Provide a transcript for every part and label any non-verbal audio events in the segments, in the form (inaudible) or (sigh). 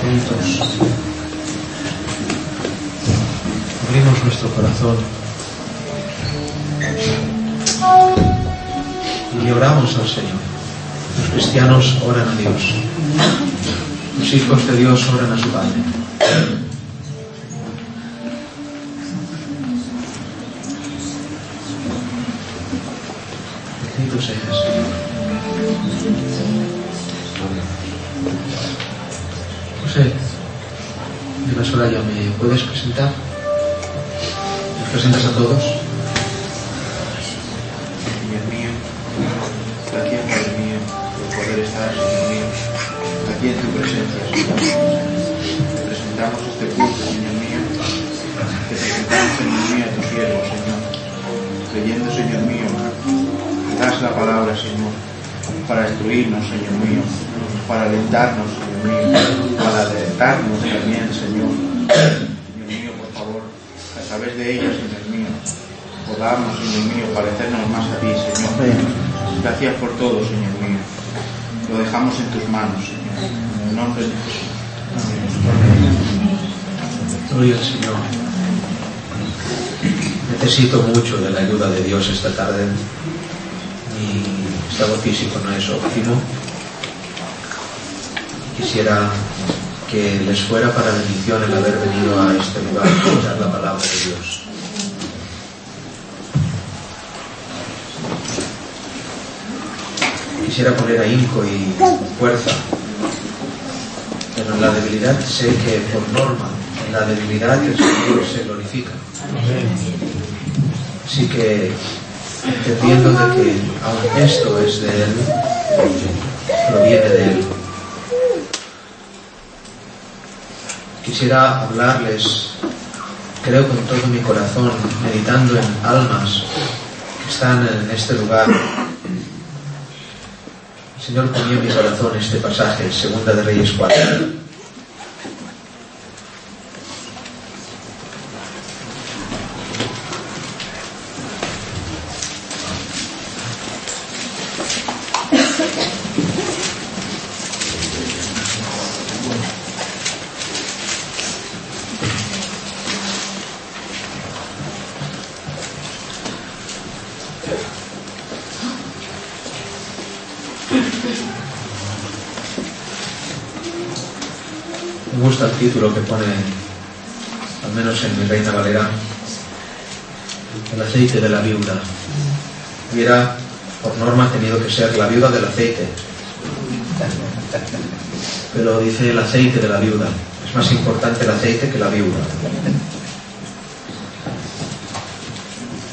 juntos, abrimos nuestro corazón y oramos al Señor. Los cristianos oran a Dios. Los hijos de Dios oran a su Padre. Bendito seas, Señor. De la Soraya, ¿me puedes presentar? ¿Nos presentas a todos? Señor mío, aquí en mío, por poder estar, Señor mío, aquí en tu presencia, Señor. Te presentamos este culto, Señor mío. Te presentamos, Señor mío, a tu siervo, Señor. Creyendo, Señor mío, das la palabra, Señor, para instruirnos, Señor mío, para alentarnos, También, Señor. Señor mío, por favor, a través de ella, Señor mío, podamos, Señor mío, parecernos más a ti, Señor. Gracias por todo, Señor mío. Lo dejamos en tus manos, Señor. En el nombre de Jesús. Gloria al Señor. Necesito mucho de la ayuda de Dios esta tarde. Mi estado físico no es óptimo. Quisiera que les fuera para bendición el haber venido a este lugar a escuchar la palabra de Dios. Quisiera poner ahínco y fuerza, pero en la debilidad sé que por norma, en la debilidad el Señor se glorifica. Así que, entendiendo de que aun esto es de Él, proviene de Él. Quisiera hablarles, creo con todo mi corazón, meditando en almas que están en este lugar. El Señor ponía en mi corazón este pasaje, Segunda de Reyes 4. Título que pone, al menos en mi Reina Valera, el aceite de la viuda. Hubiera, por norma, tenido que ser la viuda del aceite. Pero dice el aceite de la viuda. Es más importante el aceite que la viuda.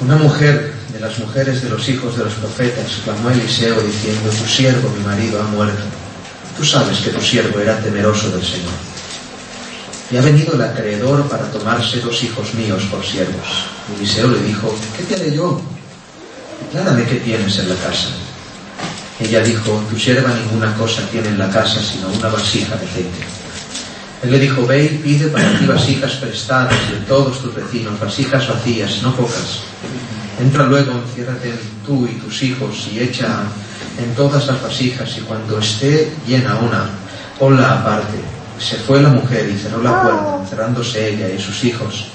Una mujer de las mujeres de los hijos de los profetas clamó a Eliseo diciendo, tu siervo, mi marido, ha muerto. Tú sabes que tu siervo era temeroso del Señor. Y ha venido el acreedor para tomarse dos hijos míos por siervos. Eliseo le dijo, ¿qué te haré yo? Declárame qué tienes en la casa. Ella dijo, tu sierva ninguna cosa tiene en la casa sino una vasija de aceite. Él le dijo, ve y pide para ti vasijas prestadas de todos tus vecinos, vasijas vacías, no pocas. Entra luego, enciérrate tú y tus hijos y echa en todas las vasijas y cuando esté llena una, ponla aparte. Se fue la mujer y cerró la puerta, encerrándose ella y sus hijos.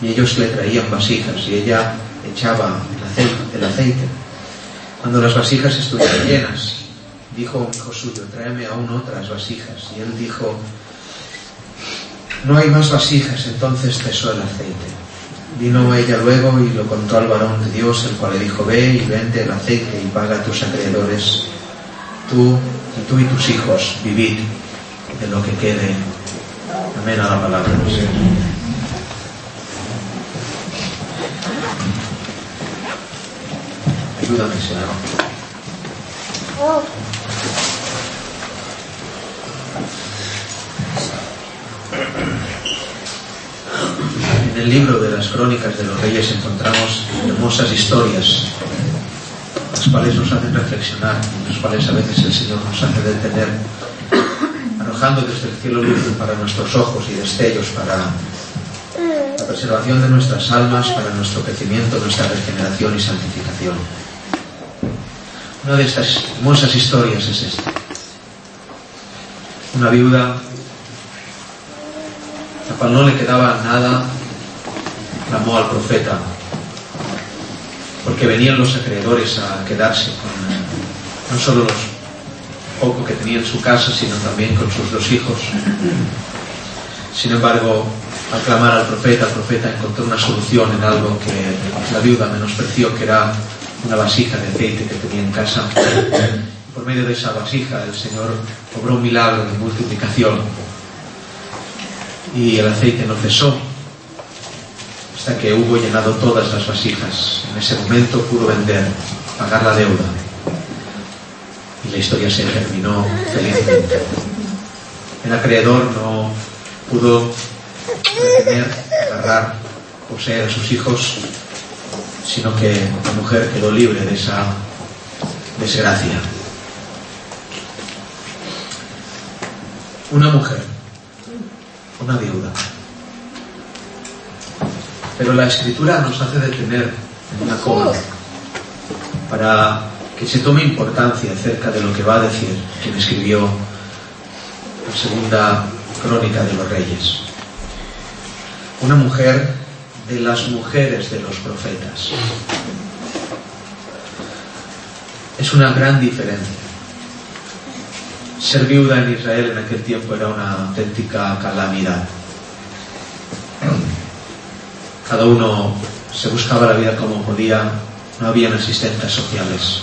Y ellos le traían vasijas y ella echaba el aceite. El aceite. Cuando las vasijas estuvieron llenas, dijo un hijo suyo, tráeme aún otras vasijas. Y él dijo, no hay más vasijas, entonces cesó el aceite. Vino ella luego y lo contó al varón de Dios, el cual le dijo, ve y vende el aceite y paga a tus acreedores. Tú y tú y tus hijos, vivid de lo que quede. Amén a la palabra del Señor. Ayúdame, Señor. En el libro de las crónicas de los reyes encontramos hermosas historias, las cuales nos hacen reflexionar, las cuales a veces el Señor nos hace detener, arrojando desde el cielo luz para nuestros ojos y destellos para la preservación de nuestras almas, para nuestro crecimiento, nuestra regeneración y santificación. Una de estas hermosas historias es esta. una viuda, la cual no le quedaba nada, clamó al profeta, porque venían los acreedores a quedarse con no solo los poco que tenía en su casa, sino también con sus dos hijos. Sin embargo, al clamar al profeta, el profeta encontró una solución en algo que la viuda menospreció, que era una vasija de aceite que tenía en casa. Por medio de esa vasija el Señor obró un milagro de multiplicación y el aceite no cesó hasta que hubo llenado todas las vasijas. En ese momento pudo vender, pagar la deuda y la historia se terminó felizmente. El acreedor no pudo retener, agarrar, poseer a sus hijos, sino que la mujer quedó libre de esa desgracia. Una mujer, una viuda. Pero la escritura nos hace detener en una coma para que se tome importancia acerca de lo que va a decir quien escribió la segunda crónica de los reyes. Una mujer de las mujeres de los profetas. Es una gran diferencia. Ser viuda en Israel en aquel tiempo era una auténtica calamidad. Cada uno se buscaba la vida como podía, no habían asistentes sociales,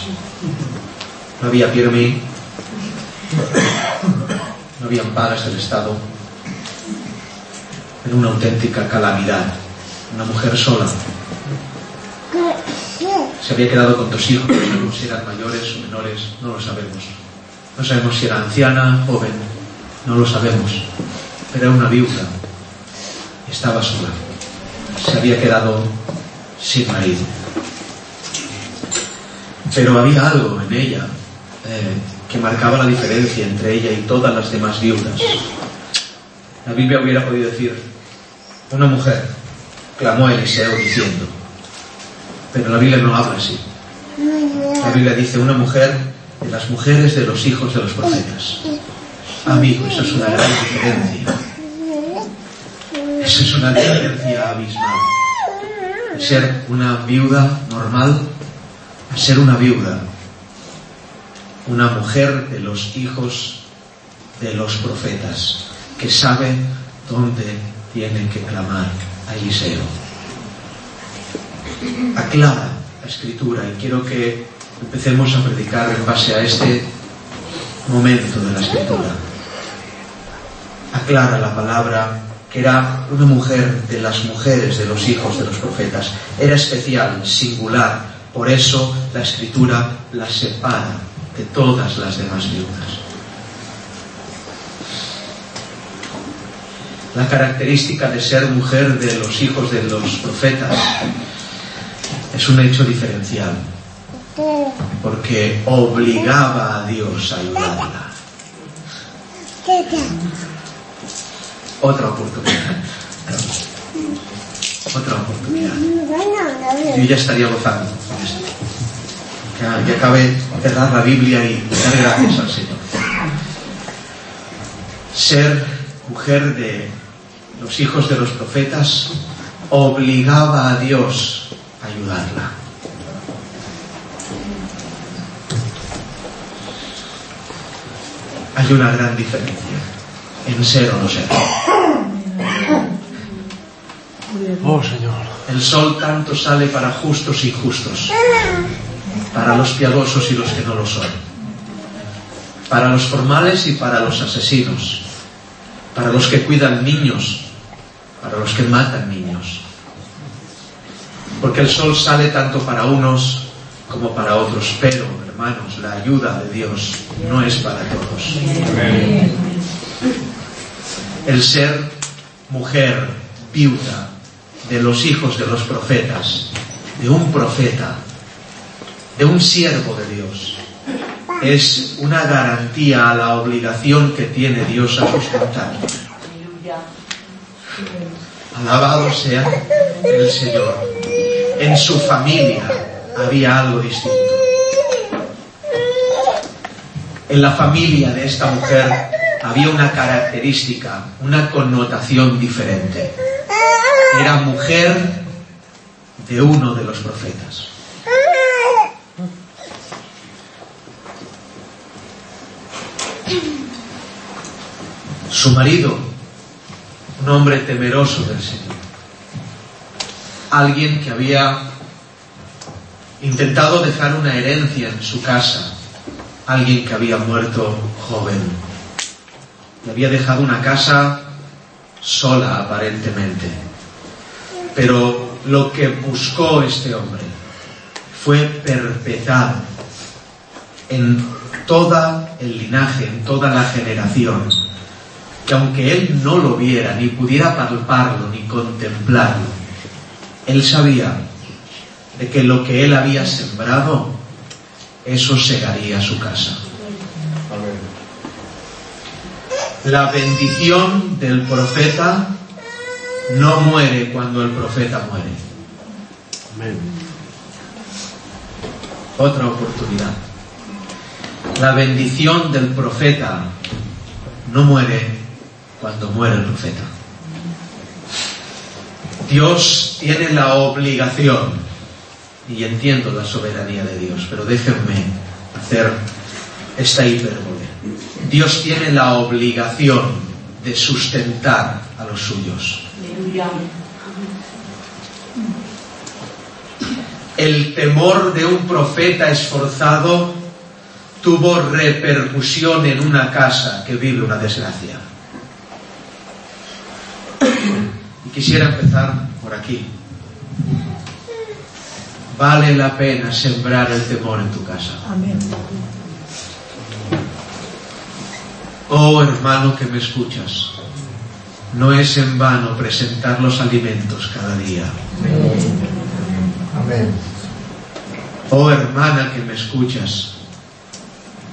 no había PIRMI, no habían pagas del Estado, era una auténtica calamidad, una mujer sola. Se había quedado con dos hijos, no sabemos si eran mayores o menores, no lo sabemos. No sabemos si era anciana, joven, no lo sabemos. Pero era una viuda, estaba sola, se había quedado sin marido. Pero había algo en ella eh, que marcaba la diferencia entre ella y todas las demás viudas. La Biblia hubiera podido decir, una mujer clamó a Eliseo diciendo, pero la Biblia no habla así. La Biblia dice, una mujer de las mujeres de los hijos de los profetas. Amigo, esa es una gran diferencia. Esa es una diferencia abismal. ser una viuda normal ser una viuda, una mujer de los hijos de los profetas, que sabe dónde tiene que clamar a Eliseo. Aclara la escritura y quiero que empecemos a predicar en base a este momento de la escritura. Aclara la palabra que era una mujer de las mujeres de los hijos de los profetas. Era especial, singular. Por eso la escritura la separa de todas las demás viudas. La característica de ser mujer de los hijos de los profetas es un hecho diferencial, porque obligaba a Dios a ayudarla. Otra oportunidad. Otra oportunidad. Yo ya estaría gozando con esto. Ya, ya cabe cerrar la Biblia y dar gracias al Señor. Ser mujer de los hijos de los profetas obligaba a Dios a ayudarla. Hay una gran diferencia en ser o no ser. Oh Señor. El sol tanto sale para justos y injustos, para los piadosos y los que no lo son, para los formales y para los asesinos, para los que cuidan niños, para los que matan niños. Porque el sol sale tanto para unos como para otros, pero, hermanos, la ayuda de Dios no es para todos. El ser mujer viuda de los hijos de los profetas, de un profeta, de un siervo de Dios, es una garantía a la obligación que tiene Dios a sustentar. Alabado sea el Señor. En su familia había algo distinto. En la familia de esta mujer había una característica, una connotación diferente. Era mujer de uno de los profetas. Su marido, un hombre temeroso del Señor. Alguien que había intentado dejar una herencia en su casa. Alguien que había muerto joven. Le había dejado una casa sola aparentemente. Pero lo que buscó este hombre fue perpetrar en toda el linaje, en toda la generación, que aunque él no lo viera, ni pudiera palparlo, ni contemplarlo, él sabía de que lo que él había sembrado, eso segaría su casa. La bendición del profeta no muere cuando el profeta muere. Otra oportunidad. La bendición del profeta no muere cuando muere el profeta. Dios tiene la obligación, y entiendo la soberanía de Dios, pero déjenme hacer esta hipérbole. Dios tiene la obligación de sustentar a los suyos. El temor de un profeta esforzado tuvo repercusión en una casa que vive una desgracia. Y quisiera empezar por aquí. Vale la pena sembrar el temor en tu casa. Oh hermano que me escuchas, no es en vano presentar los alimentos cada día. Amén. Oh hermana que me escuchas,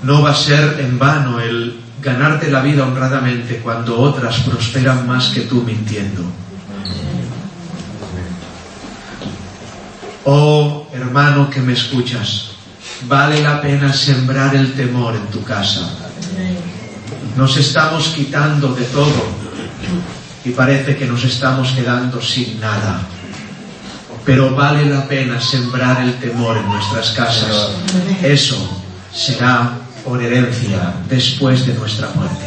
no va a ser en vano el ganarte la vida honradamente cuando otras prosperan más que tú mintiendo. Oh hermano que me escuchas, vale la pena sembrar el temor en tu casa. Nos estamos quitando de todo y parece que nos estamos quedando sin nada. Pero vale la pena sembrar el temor en nuestras casas. Eso será por herencia después de nuestra muerte.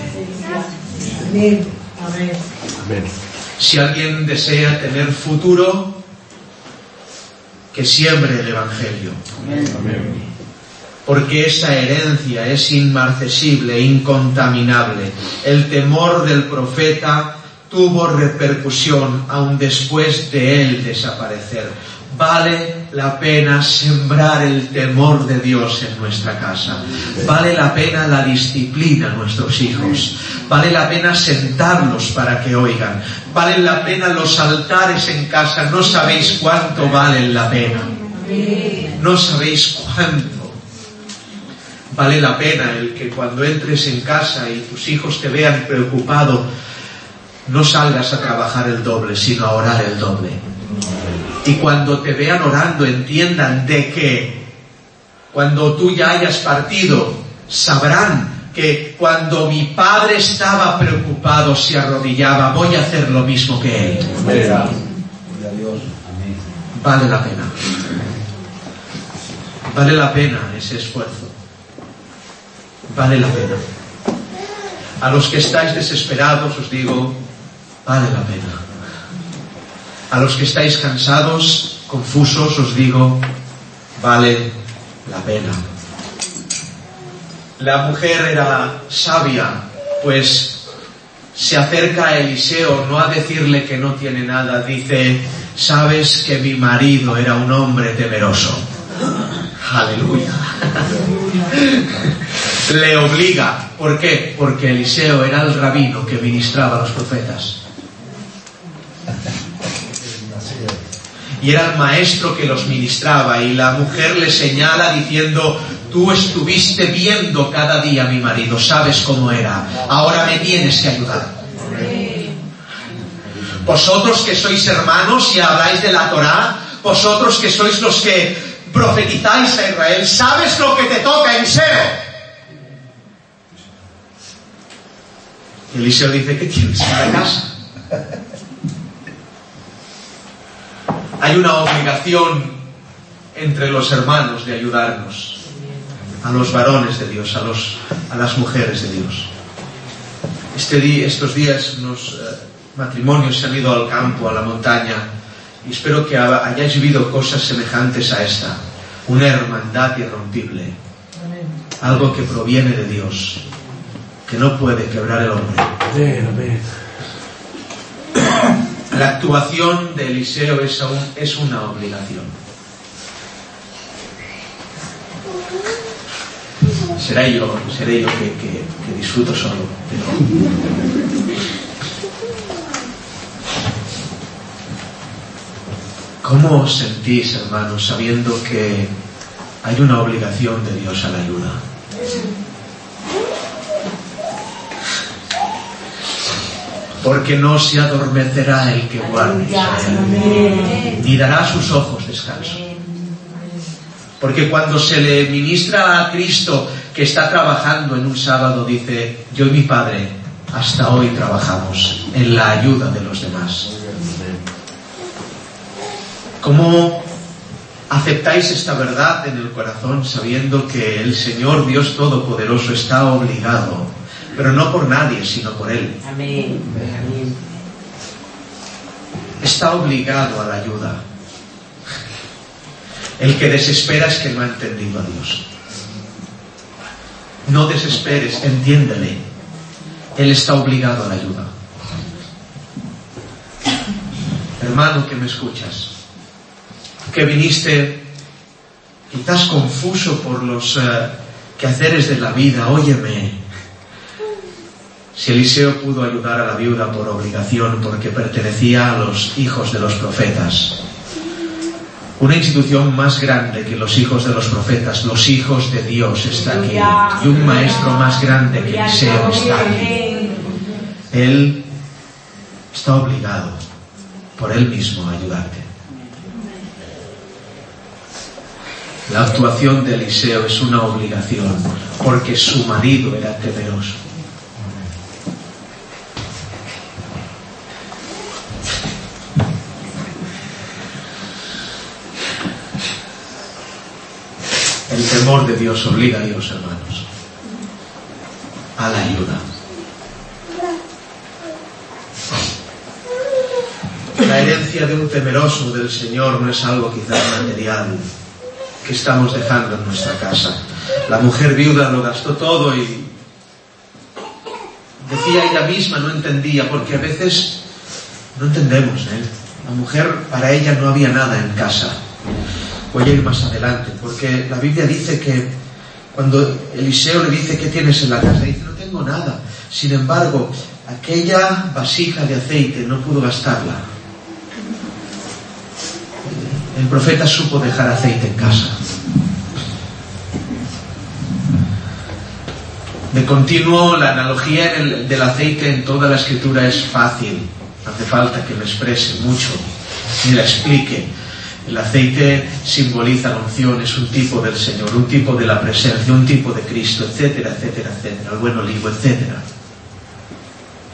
Amén. Si alguien desea tener futuro, que siembre el Evangelio. Amén. Porque esa herencia es inmarcesible, incontaminable. El temor del profeta tuvo repercusión aún después de él desaparecer. Vale la pena sembrar el temor de Dios en nuestra casa. Vale la pena la disciplina a nuestros hijos. Vale la pena sentarlos para que oigan. Valen la pena los altares en casa. No sabéis cuánto valen la pena. No sabéis cuánto. Vale la pena el que cuando entres en casa y tus hijos te vean preocupado, no salgas a trabajar el doble, sino a orar el doble. Y cuando te vean orando, entiendan de que cuando tú ya hayas partido, sabrán que cuando mi padre estaba preocupado, se arrodillaba, voy a hacer lo mismo que él. Vale la pena. Vale la pena ese esfuerzo. Vale la pena. A los que estáis desesperados os digo, vale la pena. A los que estáis cansados, confusos, os digo, vale la pena. La mujer era sabia, pues se acerca a Eliseo no a decirle que no tiene nada, dice, sabes que mi marido era un hombre temeroso. Aleluya. Le obliga. ¿Por qué? Porque Eliseo era el rabino que ministraba a los profetas. y era el maestro que los ministraba y la mujer le señala diciendo, tú estuviste viendo cada día a mi marido, sabes cómo era, ahora me tienes que ayudar. Vosotros que sois hermanos y habláis de la Torá, vosotros que sois los que profetizáis a Israel, sabes lo que te toca, Eliseo. Y Eliseo dice, ¿qué tienes en la casa? Hay una obligación entre los hermanos de ayudarnos, a los varones de Dios, a, los, a las mujeres de Dios. Este día, estos días los eh, matrimonios se han ido al campo, a la montaña, y espero que hayáis vivido cosas semejantes a esta, una hermandad irrompible, algo que proviene de Dios, que no puede quebrar el hombre. La actuación de Eliseo es, aún, es una obligación. Seré yo, seré yo que, que, que disfruto solo. Pero... ¿Cómo os sentís, hermanos, sabiendo que hay una obligación de Dios a la ayuda? Porque no se adormecerá el que guarde Israel, ni dará a sus ojos descanso. Porque cuando se le ministra a Cristo que está trabajando en un sábado, dice, yo y mi Padre hasta hoy trabajamos en la ayuda de los demás. ¿Cómo aceptáis esta verdad en el corazón sabiendo que el Señor Dios Todopoderoso está obligado pero no por nadie, sino por Él. Amén. Amén. Está obligado a la ayuda. El que desespera es que no ha entendido a Dios. No desesperes, entiéndele. Él está obligado a la ayuda. Hermano que me escuchas, que viniste quizás confuso por los uh, quehaceres de la vida, óyeme, si Eliseo pudo ayudar a la viuda por obligación porque pertenecía a los hijos de los profetas, una institución más grande que los hijos de los profetas, los hijos de Dios está aquí. Y un maestro más grande que Eliseo está aquí. Él está obligado por él mismo a ayudarte. La actuación de Eliseo es una obligación porque su marido era temeroso. Temor de Dios obliga a Dios, hermanos, a la ayuda. La herencia de un temeroso del Señor no es algo quizás material que estamos dejando en nuestra casa. La mujer viuda lo gastó todo y decía ella misma, no entendía, porque a veces no entendemos. ¿eh? La mujer, para ella no había nada en casa. Voy a ir más adelante, porque la Biblia dice que cuando Eliseo le dice, ¿qué tienes en la casa? Dice, no tengo nada. Sin embargo, aquella vasija de aceite no pudo gastarla. El profeta supo dejar aceite en casa. De continuo, la analogía del aceite en toda la escritura es fácil. No hace falta que me exprese mucho, ni la explique. El aceite simboliza la unción, es un tipo del Señor, un tipo de la presencia, un tipo de Cristo, etcétera, etcétera, etcétera, el buen olivo, etcétera.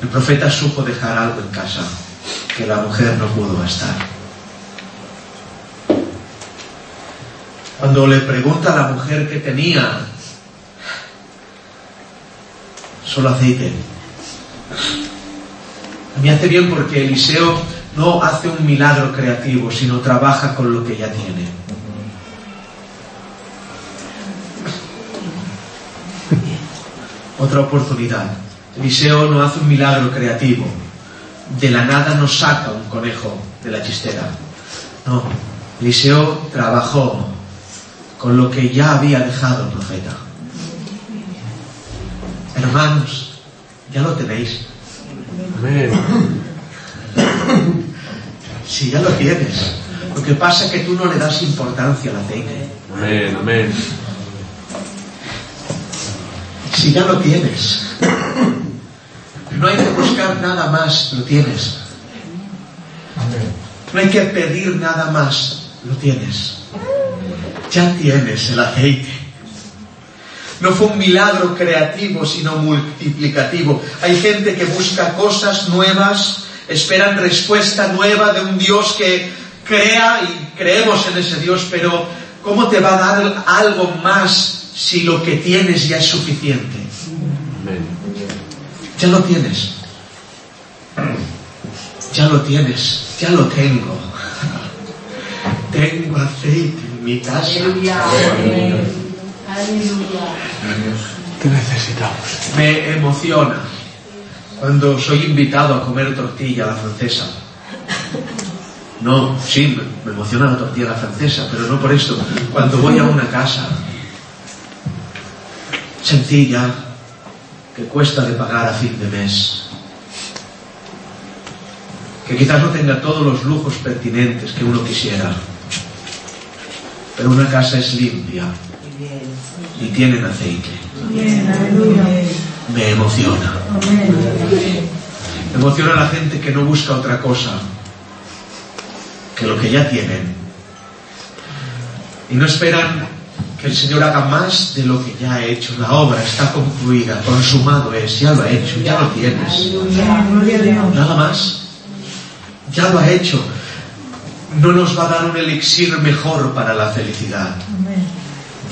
El profeta supo dejar algo en casa que la mujer no pudo gastar. Cuando le pregunta a la mujer qué tenía, solo aceite. Me hace bien porque Eliseo no hace un milagro creativo, sino trabaja con lo que ya tiene. Otra oportunidad. Eliseo no hace un milagro creativo. De la nada no saca un conejo de la chistera. No. Eliseo trabajó con lo que ya había dejado el profeta. Hermanos, ya lo tenéis. Amén. (coughs) Si ya lo tienes. Lo que pasa es que tú no le das importancia al aceite. Amén, amén. Si ya lo tienes. No hay que buscar nada más, lo tienes. No hay que pedir nada más, lo tienes. Ya tienes el aceite. No fue un milagro creativo, sino multiplicativo. Hay gente que busca cosas nuevas, esperan respuesta nueva de un Dios que crea y creemos en ese Dios, pero ¿cómo te va a dar algo más si lo que tienes ya es suficiente? Amén. Ya lo tienes. Ya lo tienes, ya lo tengo. Tengo aceite en mi casa. Aleluya. Aleluya. Te necesitamos. Me emociona cuando soy invitado a comer tortilla a la francesa. No, sí, me- emociona la tortilla a la francesa, pero no por esto. Cuando voy a una casa sencilla, que cuesta de pagar a fin de mes, que quizás no tenga todos los lujos pertinentes que uno quisiera, pero una casa es limpia y tienen aceite. Me emociona. Me emociona la gente que no busca otra cosa que lo que ya tienen. Y no esperan que el Señor haga más de lo que ya ha hecho. La obra está concluida, consumado es, ya lo ha hecho, ya lo tienes. Nada más. Ya lo ha hecho. No nos va a dar un elixir mejor para la felicidad.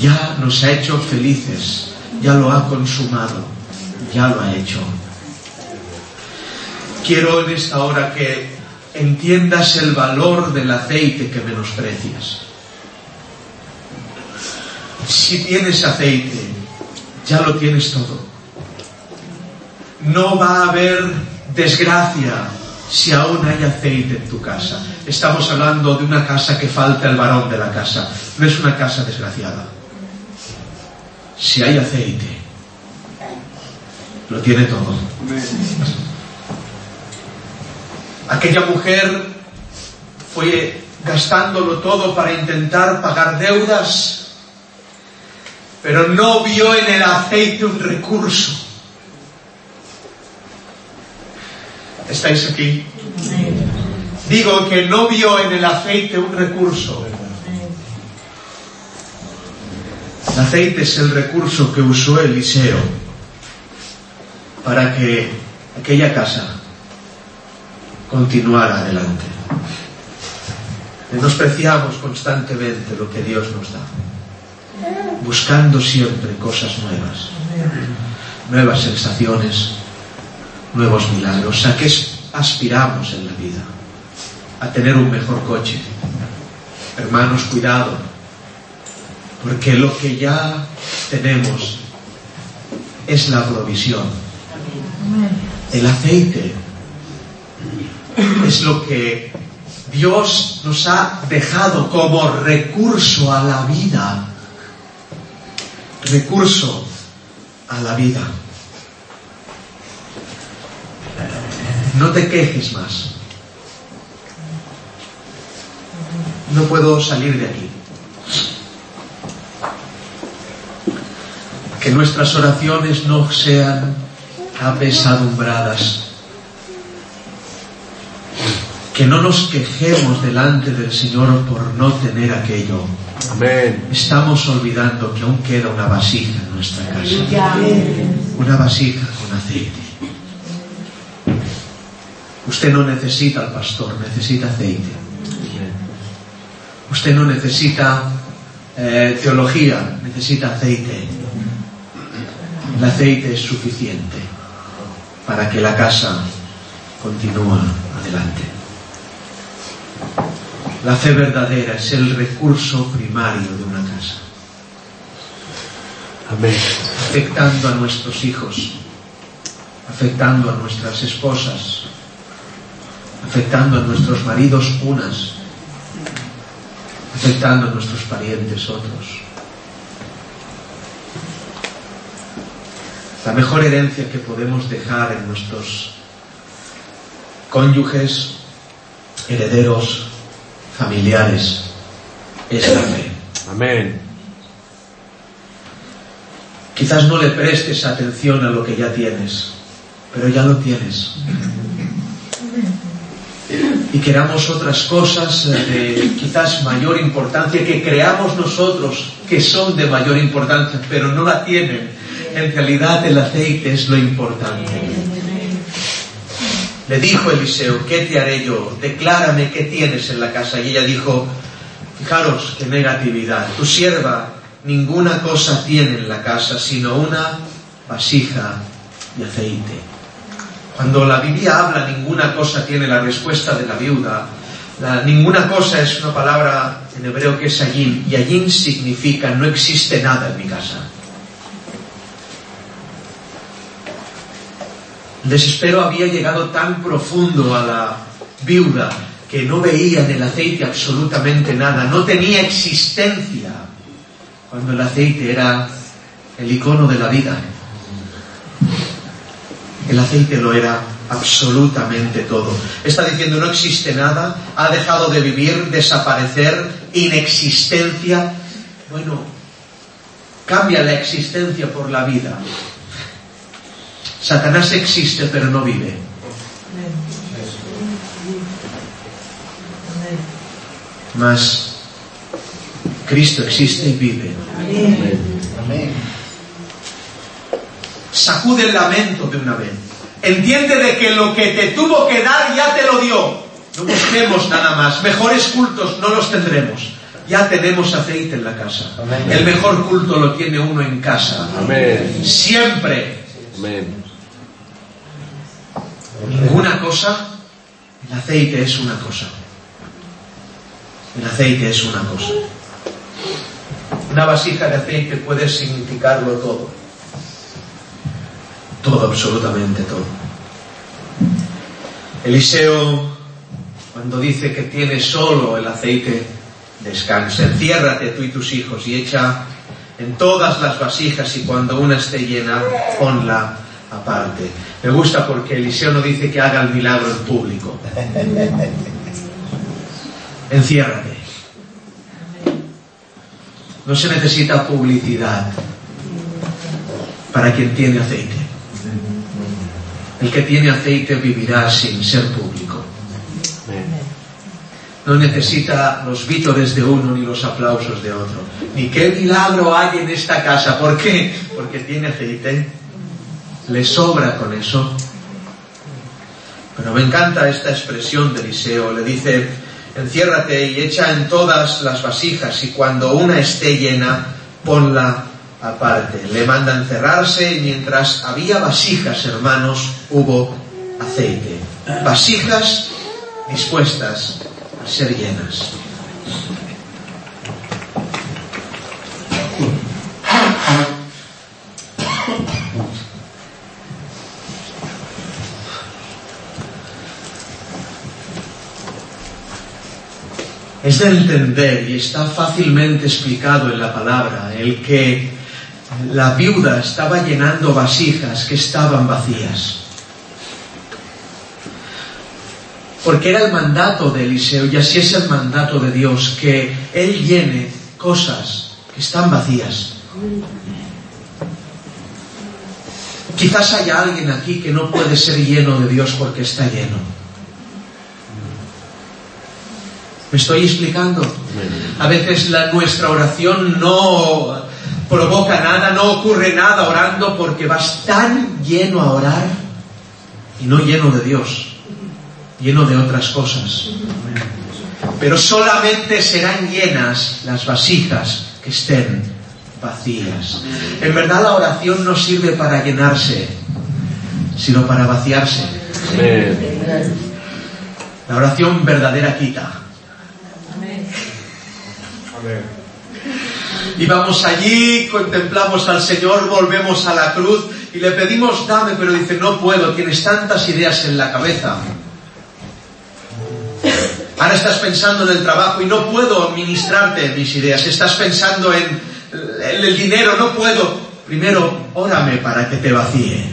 Ya nos ha hecho felices. Ya lo ha consumado. Ya lo ha hecho. Quiero en esta hora que entiendas el valor del aceite que menosprecias. Si tienes aceite, ya lo tienes todo. No va a haber desgracia si aún hay aceite en tu casa. Estamos hablando de una casa que falta el varón de la casa. No es una casa desgraciada. Si hay aceite, lo tiene todo. Aquella mujer fue gastándolo todo para intentar pagar deudas, pero no vio en el aceite un recurso. ¿Estáis aquí? Digo que no vio en el aceite un recurso. El aceite es el recurso que usó Eliseo para que aquella casa continuara adelante. Menospreciamos constantemente lo que Dios nos da, buscando siempre cosas nuevas, nuevas sensaciones, nuevos milagros. ¿A qué aspiramos en la vida? A tener un mejor coche. Hermanos, cuidado, porque lo que ya tenemos es la provisión. El aceite es lo que Dios nos ha dejado como recurso a la vida. Recurso a la vida. No te quejes más. No puedo salir de aquí. Que nuestras oraciones no sean apesadumbradas. Que no nos quejemos delante del Señor por no tener aquello. Amén. Estamos olvidando que aún queda una vasija en nuestra casa. Una vasija con aceite. Usted no necesita al pastor, necesita aceite. Usted no necesita eh, teología, necesita aceite. El aceite es suficiente para que la casa continúe adelante. La fe verdadera es el recurso primario de una casa, Amén. afectando a nuestros hijos, afectando a nuestras esposas, afectando a nuestros maridos unas, afectando a nuestros parientes otros. La mejor herencia que podemos dejar en nuestros cónyuges, herederos, familiares, es la fe. Amén. Quizás no le prestes atención a lo que ya tienes, pero ya lo tienes. y queramos otras cosas de quizás mayor importancia que creamos nosotros que son de mayor importancia, pero no la tienen. En realidad el aceite es lo importante. Le dijo Eliseo, ¿qué te haré yo? Declárame qué tienes en la casa. Y ella dijo, fijaros qué negatividad. Tu sierva ninguna cosa tiene en la casa, sino una vasija de aceite. Cuando la Biblia habla, ninguna cosa tiene la respuesta de la viuda. Ninguna cosa es una palabra en hebreo que es allí, y allí significa no existe nada en mi casa. Desespero había llegado tan profundo a la viuda que no veía en el aceite absolutamente nada, no tenía existencia, cuando el aceite era el icono de la vida. El aceite lo era absolutamente todo. Está diciendo no existe nada, ha dejado de vivir, desaparecer, inexistencia. Bueno, cambia la existencia por la vida. Satanás existe pero no vive. Mas Cristo existe y vive. Sacude el lamento de una vez. Entiende de que lo que te tuvo que dar ya te lo dio. No busquemos nada más. Mejores cultos no los tendremos. Ya tenemos aceite en la casa. El mejor culto lo tiene uno en casa. Siempre. Ninguna cosa. El aceite es una cosa. El aceite es una cosa. Una vasija de aceite puede significarlo todo. Todo, absolutamente todo. Eliseo, cuando dice que tiene solo el aceite, descansa. Enciérrate tú y tus hijos y echa en todas las vasijas y cuando una esté llena, ponla aparte. Me gusta porque Eliseo no dice que haga el milagro en público. Enciérrate. No se necesita publicidad para quien tiene aceite. El que tiene aceite vivirá sin ser público. No necesita los vítores de uno ni los aplausos de otro. Ni qué milagro hay en esta casa. ¿Por qué? Porque tiene aceite. Le sobra con eso. Pero me encanta esta expresión de Eliseo. Le dice, enciérrate y echa en todas las vasijas y cuando una esté llena, ponla aparte. Le manda encerrarse y mientras había vasijas, hermanos, hubo aceite. Vasijas dispuestas a ser llenas. Entender y está fácilmente explicado en la palabra el que la viuda estaba llenando vasijas que estaban vacías. Porque era el mandato de Eliseo y así es el mandato de Dios, que Él llene cosas que están vacías. Quizás haya alguien aquí que no puede ser lleno de Dios porque está lleno. ¿Me estoy explicando? A veces la, nuestra oración no provoca nada, no ocurre nada orando porque vas tan lleno a orar y no lleno de Dios, lleno de otras cosas. Pero solamente serán llenas las vasijas que estén vacías. En verdad la oración no sirve para llenarse, sino para vaciarse. La oración verdadera quita. Y vamos allí, contemplamos al Señor, volvemos a la cruz y le pedimos dame, pero dice, no puedo, tienes tantas ideas en la cabeza. Ahora estás pensando en el trabajo y no puedo administrarte mis ideas. Estás pensando en el dinero, no puedo. Primero, órame para que te vacíe.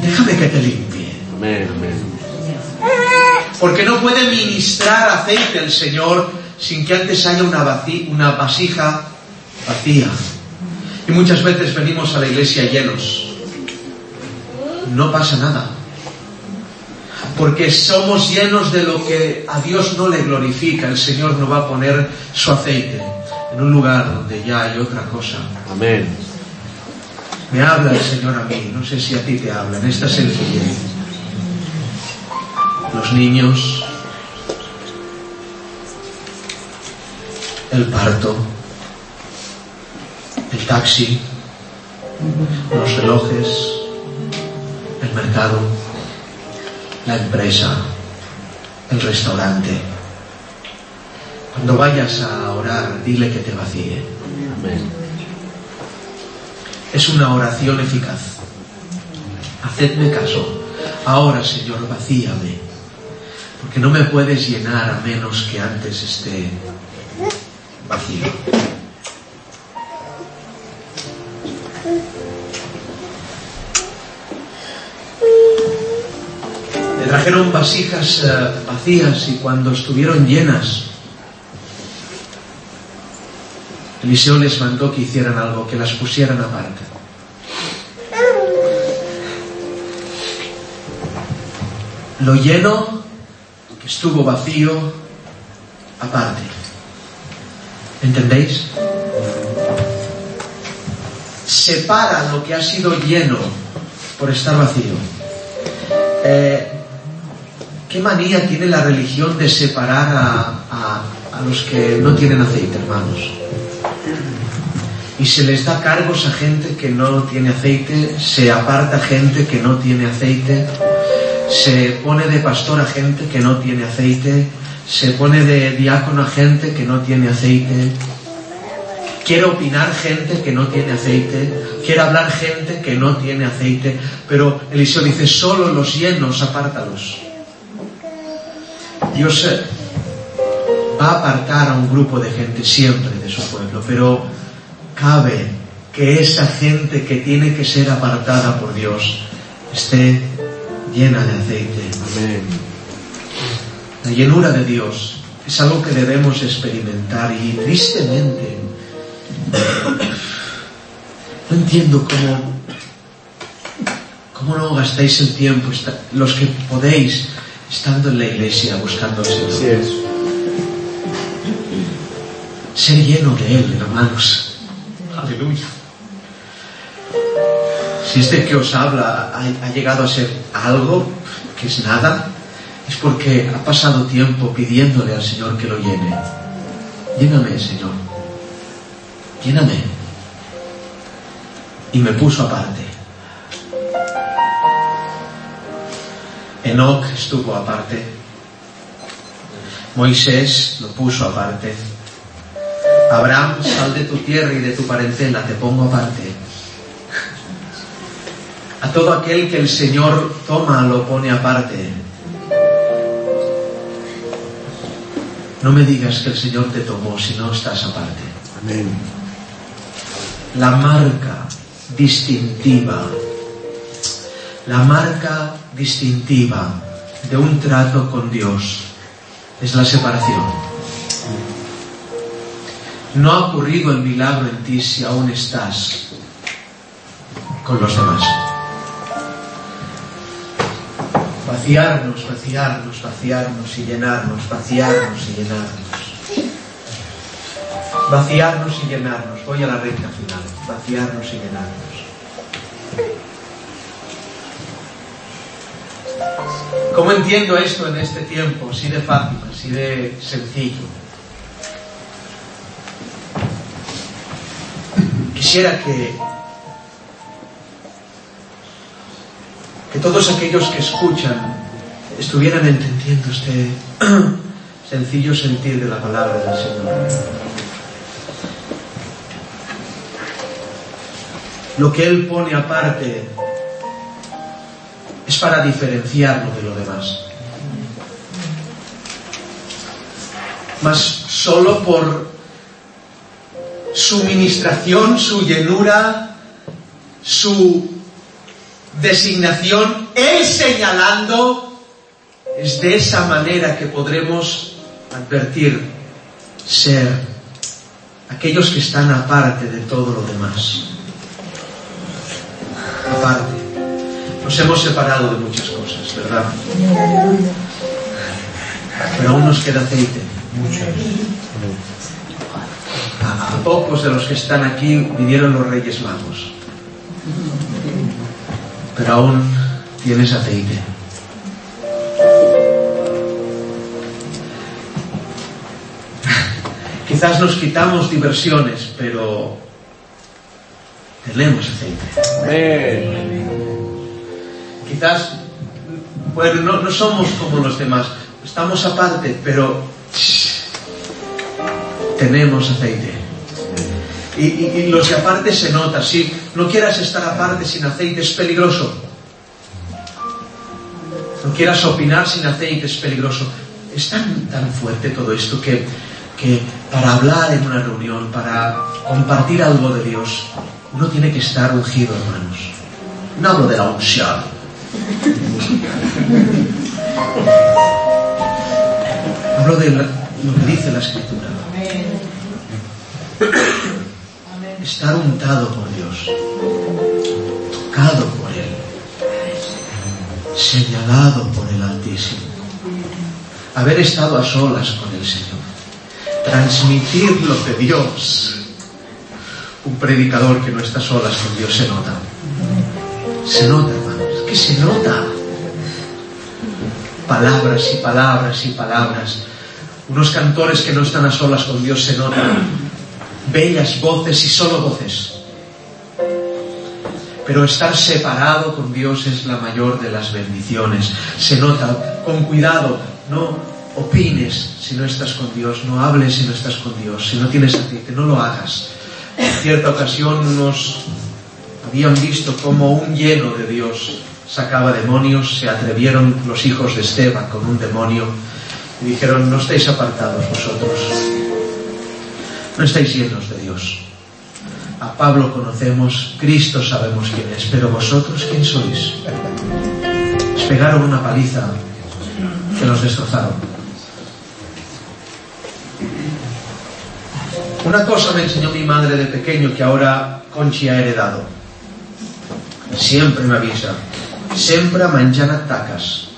Déjame que te limpie. Porque no puede ministrar aceite el Señor sin que antes haya una, una vasija vacía. Y muchas veces venimos a la iglesia llenos. No pasa nada. porque somos llenos de lo que a Dios no le glorifica, el Señor no va a poner su aceite en un lugar donde ya hay otra cosa. Amén. Me habla el Señor a mí, no sé si a ti te habla, en esta sencillez. Los niños, el parto, el taxi, los relojes, el mercado, la empresa, el restaurante. Cuando vayas a orar, dile que te vacíe. Amén. Es una oración eficaz. Hacedme caso. Ahora, Señor, vacíame. Porque no me puedes llenar a menos que antes esté vacío. Me trajeron vasijas eh, vacías y cuando estuvieron llenas, Eliseo les mandó que hicieran algo, que las pusieran aparte. Lo lleno, que estuvo vacío, aparte. ¿Entendéis? Separa lo que ha sido lleno por estar vacío. Eh, ¿Qué manía tiene la religión de separar a, a, los que no tienen aceite, hermanos? y se les da cargos a gente que no tiene aceite, se aparta gente que no tiene aceite, se pone de pastor a gente que no tiene aceite, se pone de diácono a gente que no tiene aceite, quiere opinar gente que no tiene aceite, quiere hablar gente que no tiene aceite, pero Eliseo dice, solo los llenos, apártalos. Dios eh, va a apartar a un grupo de gente siempre de su pueblo, pero cabe que esa gente que tiene que ser apartada por Dios esté llena de aceite. Amén. La llenura de Dios es algo que debemos experimentar y tristemente no entiendo cómo, cómo no gastáis el tiempo, los que podéis, estando en la iglesia buscando al Señor. Así es. ser lleno de Él, hermanos. Aleluya. Si este que os habla ha, ha llegado a ser algo que es nada, es porque ha pasado tiempo pidiéndole al Señor que lo llene. Lléname, Señor. Lléname. Y me puso aparte. Enoch estuvo aparte. Moisés lo puso aparte. Abraham, sal de tu tierra y de tu parentela, te pongo aparte. A todo aquel que el Señor toma, lo pone aparte. No me digas que el Señor te tomó si no estás aparte. Amén. La marca distintiva, la marca distintiva de un trato con Dios es la separación. No ha ocurrido el milagro en ti si aún estás con los demás. Vaciarnos, vaciarnos, vaciarnos y llenarnos, vaciarnos y llenarnos. Vaciarnos y llenarnos. Voy a la recta final. Vaciarnos y llenarnos. ¿Cómo entiendo esto en este tiempo? Así de fácil, así de sencillo. Quisiera que, que todos aquellos que escuchan estuvieran entendiendo este (clears throat) sencillo sentir de la palabra del Señor. Lo que Él pone aparte es para diferenciarlo de lo demás. Mas solo por su ministración, su llenura, su designación, Él señalando, es de esa manera que podremos advertir ser aquellos que están aparte de todo lo demás. Aparte. Nos hemos separado de muchas cosas, ¿verdad? Pero aún nos queda aceite. A, a pocos de los que están aquí vinieron los Reyes Magos. Pero aún tienes aceite. (laughs) Quizás nos quitamos diversiones, pero tenemos aceite. Amén. Quizás, bueno, no, no somos como los demás, estamos aparte, pero tenemos aceite. Y, y- y los de aparte se nota, si no quieras estar aparte sin aceite es peligroso. No quieras opinar sin aceite es peligroso. Es tan, fuerte todo esto que, que para hablar en una reunión, para compartir algo de Dios, uno tiene que estar ungido, hermanos. No hablo de la unción. Hablo de lo que dice la Escritura. Estar untado por Dios, tocado por Él, señalado por el Altísimo, haber estado a solas con el Señor, transmitir lo de Dios. Un predicador que no está a solas con Dios se nota. Se nota, hermanos, que se nota. Palabras y palabras y palabras. Unos cantores que no están a solas con Dios se notan. Bellas voces y solo voces. Pero estar separado con Dios es la mayor de las bendiciones. Se nota, con cuidado, no opines si no estás con Dios, no hables si no estás con Dios, si no tienes aceite, no lo hagas. En cierta ocasión unos habían visto cómo un lleno de Dios sacaba demonios, se atrevieron los hijos de Esteban con un demonio y dijeron, no estáis apartados vosotros, no estáis llenos de Dios. A Pablo conocemos, Cristo sabemos quién es, pero vosotros quién sois. Pegaron una paliza que los destrozaron. Una cosa me enseñó mi madre de pequeño que ahora Conchi ha heredado. Siempre me avisa, siempre mangiant tacas.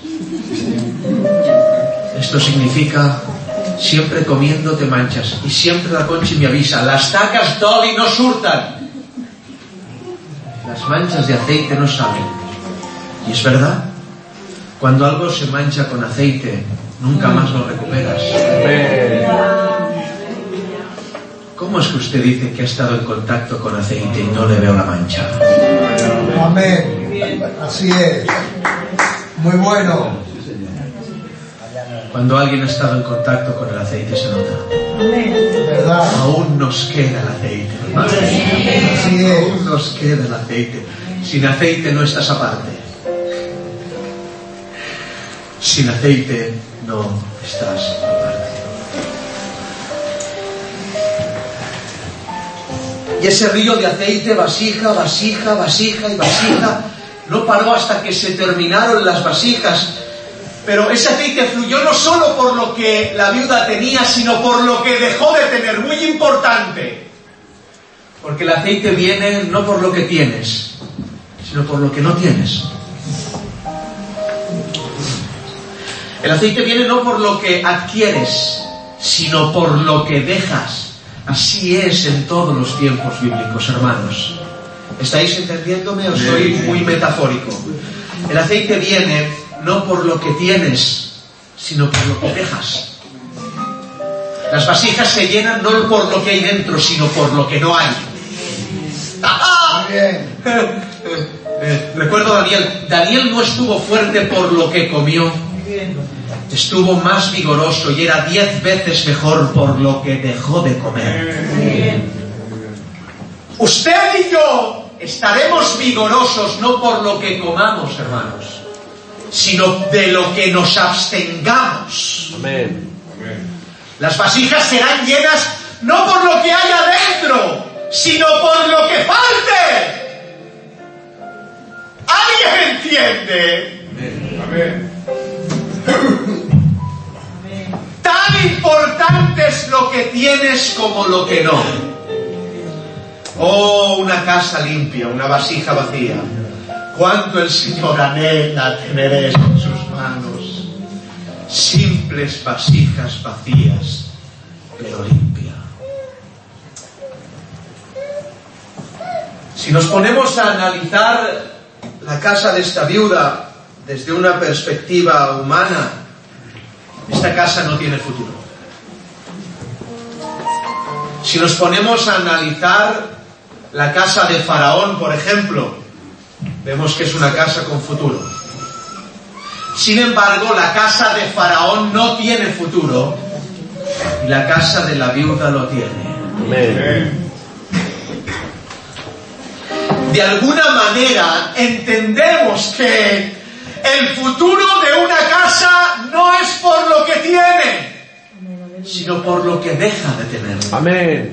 Esto significa siempre comiendo te manchas. Y siempre la Conchi me avisa, las tacas d'oli no surtan. Las manchas de aceite no salen. Y es verdad, cuando algo se mancha con aceite, nunca más lo recuperas. ¿Cómo es que usted dice que ha estado en contacto con aceite y no le veo la mancha? Amén. Así es. Muy bueno. Cuando alguien ha estado en contacto con el aceite se nota. ¿Verdad? Aún nos queda el aceite, es. Aún nos queda el aceite. Sin aceite no estás aparte. Sin aceite no estás aparte. Y ese río de aceite, vasija, vasija, vasija y vasija, no paró hasta que se terminaron las vasijas. Pero ese aceite fluyó no solo por lo que la viuda tenía, sino por lo que dejó de tener, muy importante. Porque el aceite viene no por lo que tienes, sino por lo que no tienes. El aceite viene no por lo que adquieres, sino por lo que dejas. Así es en todos los tiempos bíblicos, hermanos. ¿Estáis entendiéndome o soy muy metafórico? El aceite viene no por lo que tienes, sino por lo que dejas. Las vasijas se llenan no por lo que hay dentro, sino por lo que no hay. ¡Ah! Recuerdo a Daniel, Daniel no estuvo fuerte por lo que comió, estuvo más vigoroso y era diez veces mejor por lo que dejó de comer. Usted y yo estaremos vigorosos no por lo que comamos, hermanos, sino de lo que nos abstengamos. Amén. Las vasijas serán llenas no por lo que hay adentro, sino por lo que falte. ¿Alguien entiende? Tan importante es lo que tienes como lo que no. Oh, una casa limpia, una vasija vacía. Cuánto el Señor anhela tener en sus manos. Simples vasijas vacías, pero limpia. Si nos ponemos a analizar la casa de esta viuda desde una perspectiva humana, esta casa no tiene futuro. Si nos ponemos a analizar la casa de Faraón, por ejemplo, vemos que es una casa con futuro. Sin embargo, la casa de Faraón no tiene futuro y la casa de la viuda lo tiene. De alguna manera entendemos que el futuro de una casa no es por lo que tiene, sino por lo que deja de tener. Amén.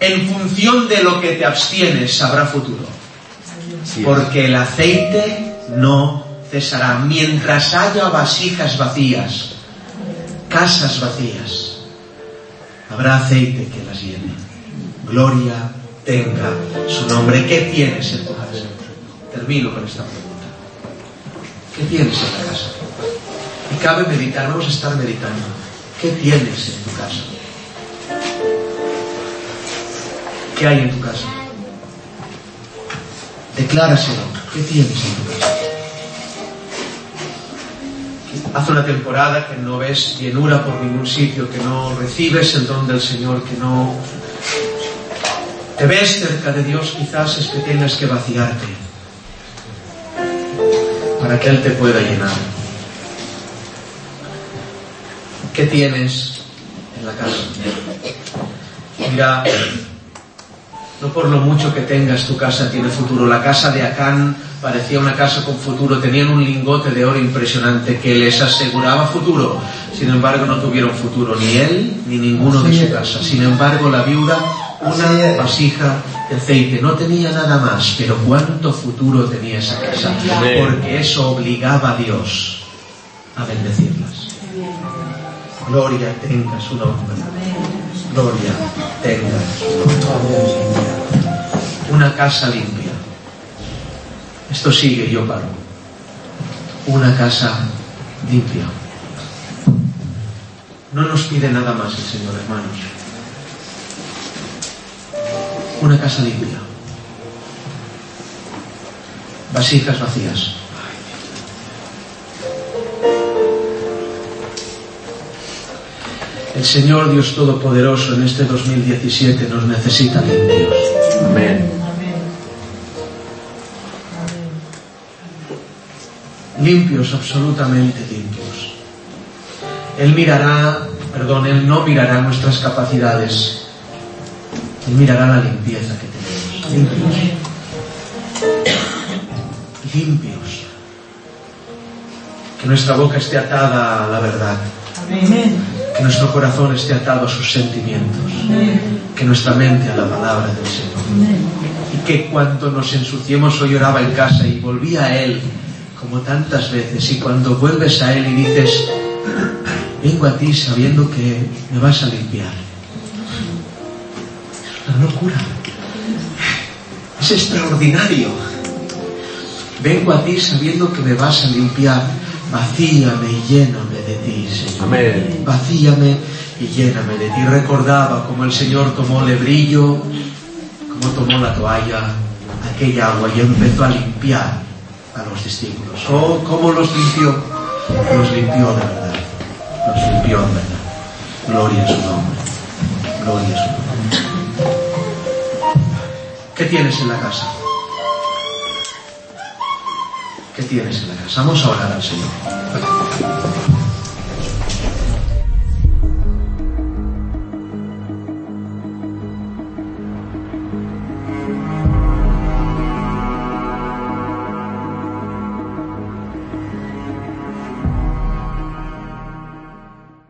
En función de lo que te abstienes habrá futuro. Porque el aceite no cesará. Mientras haya vasijas vacías, casas vacías, habrá aceite que las llene. Gloria tenga su nombre. ¿Qué tienes en tu casa? Termino con esta pregunta. ¿Qué tienes en la casa? Y cabe meditar, vamos a estar meditando. ¿Qué tienes en tu casa? ¿Qué hay en tu casa? Decláraselo. ¿Qué tienes en tu? Hace una temporada que no ves llenura por ningún sitio, que no recibes el don del Señor, que no te ves cerca de Dios, quizás es que tengas que vaciarte para que Él te pueda llenar. ¿Qué tienes en la casa? Mira, no por lo mucho que tengas tu casa tiene futuro. La casa de Acán parecía una casa con futuro. Tenían un lingote de oro impresionante que les aseguraba futuro. Sin embargo, no tuvieron futuro ni él ni ninguno de su casa. Sin embargo, la viuda, una vasija de aceite. No tenía nada más, pero cuánto futuro tenía esa casa. Porque eso obligaba a Dios a bendecirlas. Gloria tenga su nombre. Gloria nombre. Una casa limpia. Esto sigue, yo paro. Una casa limpia. No nos pide nada más el Señor, hermanos. Una casa limpia. Vasijas vacías. El Señor Dios Todopoderoso en este 2017 nos necesita limpios. Amén. Limpios, absolutamente limpios. Él mirará, perdón, Él no mirará nuestras capacidades. Él mirará la limpieza que tenemos. Limpios. Limpios. Que nuestra boca esté atada a la verdad. Que nuestro corazón esté atado a sus sentimientos. Que nuestra mente a la palabra del Señor. Y que cuando nos ensuciemos, hoy oraba en casa y volví a Él, como tantas veces, y cuando vuelves a Él y dices, vengo a ti sabiendo que me vas a limpiar. Una locura. Es extraordinario. Vengo a ti sabiendo que me vas a limpiar. Vacíame y lléname de ti, Señor. Amén. Vacíame y lléname de ti. Recordaba como el Señor tomó lebrillo, como tomó la toalla, aquella agua y empezó a limpiar a los discípulos. Oh, ¿cómo los limpió? Los limpió de verdad. Los limpió de verdad. Gloria a su nombre. Gloria a su nombre. ¿Qué tienes en la casa? ¿Qué tienes en la casa? Vamos a orar al Señor.